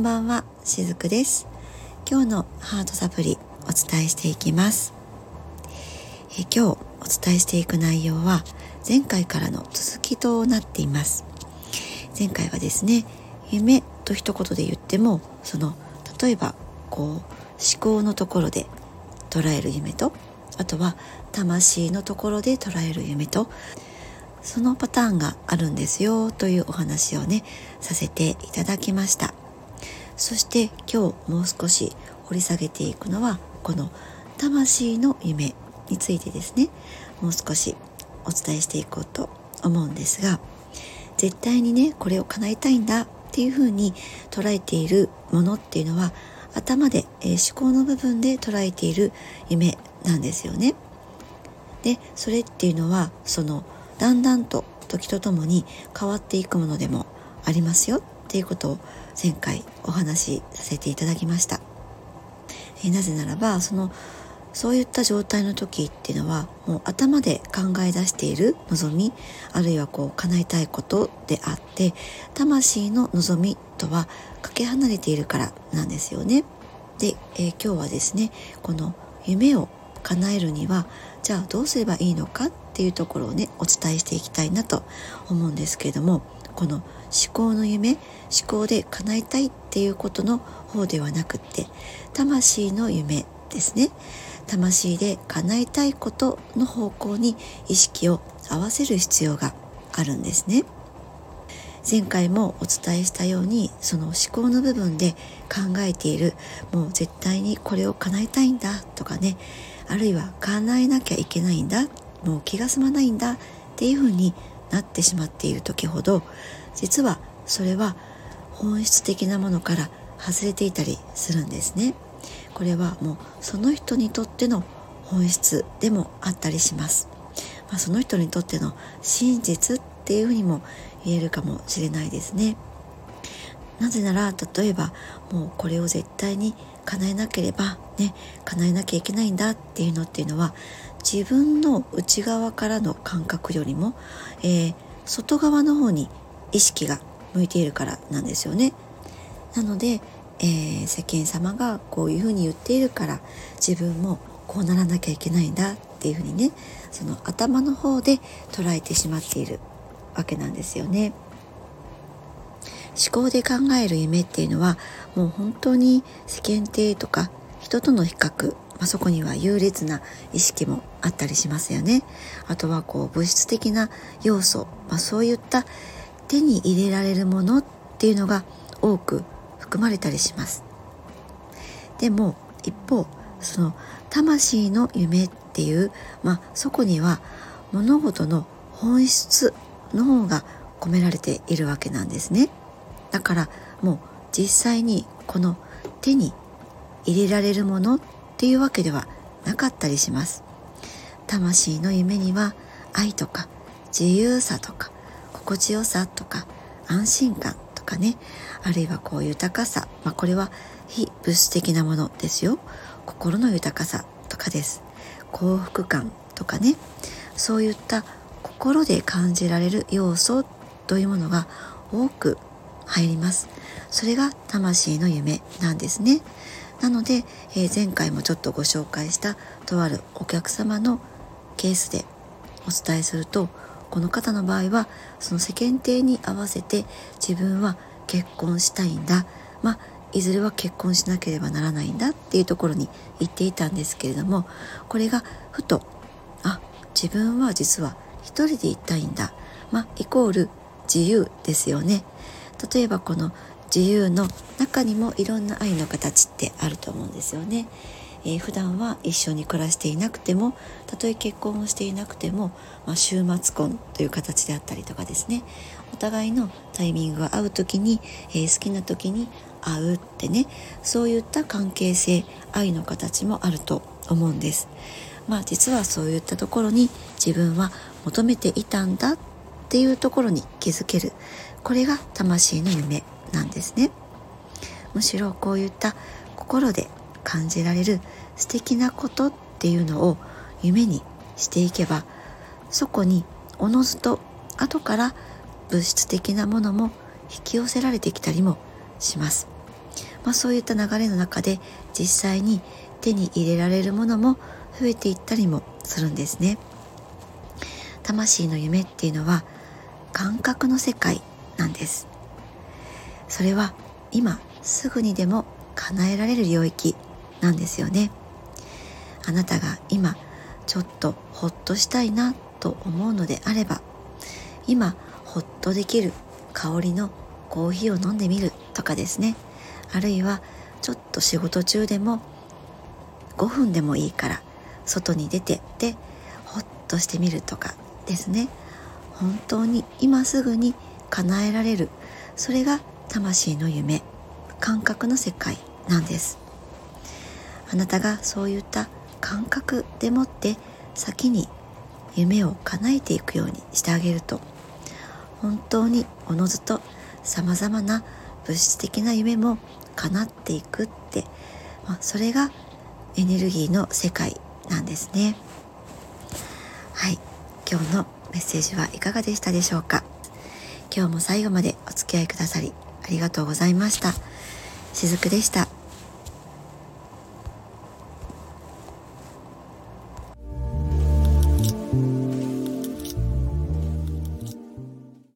んばんは、しずくです。今日のハートサプリお伝えしていきます。え今日お伝えしていく内容は前回からの続きとなっています。前回はですね夢と一言で言ってもその例えばこう思考のところで捉える夢とあとは魂のところで捉える夢とそのパターンがあるんですよというお話をねさせていただきました。そして今日もう少し掘り下げていくのはこの魂の夢についてですねもう少しお伝えしていこうと思うんですが絶対にねこれを叶えたいんだっていうふうに捉えているものっていうのは頭で、えー、思考の部分で捉えている夢なんですよね。でそれっていうのはそのだんだんと時とともに変わっていくものでもありますよっていうことを前回お話しさせていただきました。えなぜならばそのそういった状態の時っていうのはもう頭で考え出している望みあるいはこう叶えたいことであって魂の望みとはかけ離れているからなんですよね。で、えー、今日はですねこの夢を叶えるにはじゃあどうすればいいのかっていうところをねお伝えしていきたいなと思うんですけれどもこの思考の夢思考で叶えたいっていうことの方ではなくって魂の夢ですね。魂で叶えたいことの方向に意識を合わせる必要があるんですね。前回もお伝えしたようにその思考の部分で考えているもう絶対にこれを叶えたいんだとかねあるいは叶えなきゃいけないんだもう気が済まないんだっていうふうになってしまっている時ほど実はそれは本質的なものから外れていたりするんですね。これはもうその人にとっての本質でもあったりします、まあ、その人にとっての真実っていうふうにも言えるかもしれないですね。なぜなら例えばもうこれを絶対に叶えなければね叶えなきゃいけないんだっていうのっていうのは自分の内側からの感覚よりも、えー、外側の方に意識が向いているからなんですよね。なので、えー、世間様がこういうふうに言っているから自分もこうならなきゃいけないんだっていうふうにねその頭の方で捉えてしまっているわけなんですよね。思考で考える夢っていうのはもう本当に世間体とか人との比較まあ、そこには優劣な意識もあったりしますよね。あとはこう物質的な要素、まあ、そういった手に入れられるものっていうのが多く含まれたりします。でも一方その魂の夢っていう、まあ、そこには物事の本質の方が込められているわけなんですね。だからもう実際にこの手に入れられるものっていうわけではなかったりします魂の夢には愛とか自由さとか心地よさとか安心感とかね。あるいはこう豊かさ、まあ、これは非物質的なものですよ。心の豊かさとかです。幸福感とかね。そういった心で感じられる要素というものが多く入ります。それが魂の夢なんですね。なので、えー、前回もちょっとご紹介したとあるお客様のケースでお伝えするとこの方の場合はその世間体に合わせて自分は結婚したいんだ。まあいずれは結婚しなければならないんだ。っていうところに言っていたんですけれどもこれがふとあ自分は実は一人で行ったいんだ。まあイコール自由ですよね。例えばこの自由の中にもいろんな愛の形ってあると思うんですよね。えー、普段は一緒に暮らしていなくてもたとえ結婚をしていなくても、まあ、週末婚という形であったりとかですね。お互いのタイミングが合う時に、えー、好きな時に会うってね。そういった関係性愛の形もあると思うんです。まあ実はそういったところに自分は求めていたんだっていうところに気づける。これが魂の夢なんですね。むしろこういった心で感じられる素敵なことっていうのを夢にしていけばそこにおのずと後から物質的なものも引き寄せられてきたりもします。まあ、そういった流れの中で実際に手に入れられるものも増えていったりもするんですね。魂の夢っていうのは感覚の世界なんです。それは今すぐにでも叶えられる領域なんですよね。あなたが今ちょっとほっとしたいなと思うのであれば今ほっとできる香りのコーヒーを飲んでみるとかですね。あるいはちょっと仕事中でも5分でもいいから外に出てでほっとしてみるとかですね。本当に今すぐに叶えられる。それが魂の夢感覚の世界なんです。あなたがそういった感覚でもって先に夢を叶えていくようにしてあげると。本当におのずとさまざまな物質的な夢も叶っていくって、まあ、それがエネルギーの世界なんですね。はい。今日のメッセージはいかがでしたでしょうか？今日も最後までお付き合いくださりありがとうございました。しずくでした。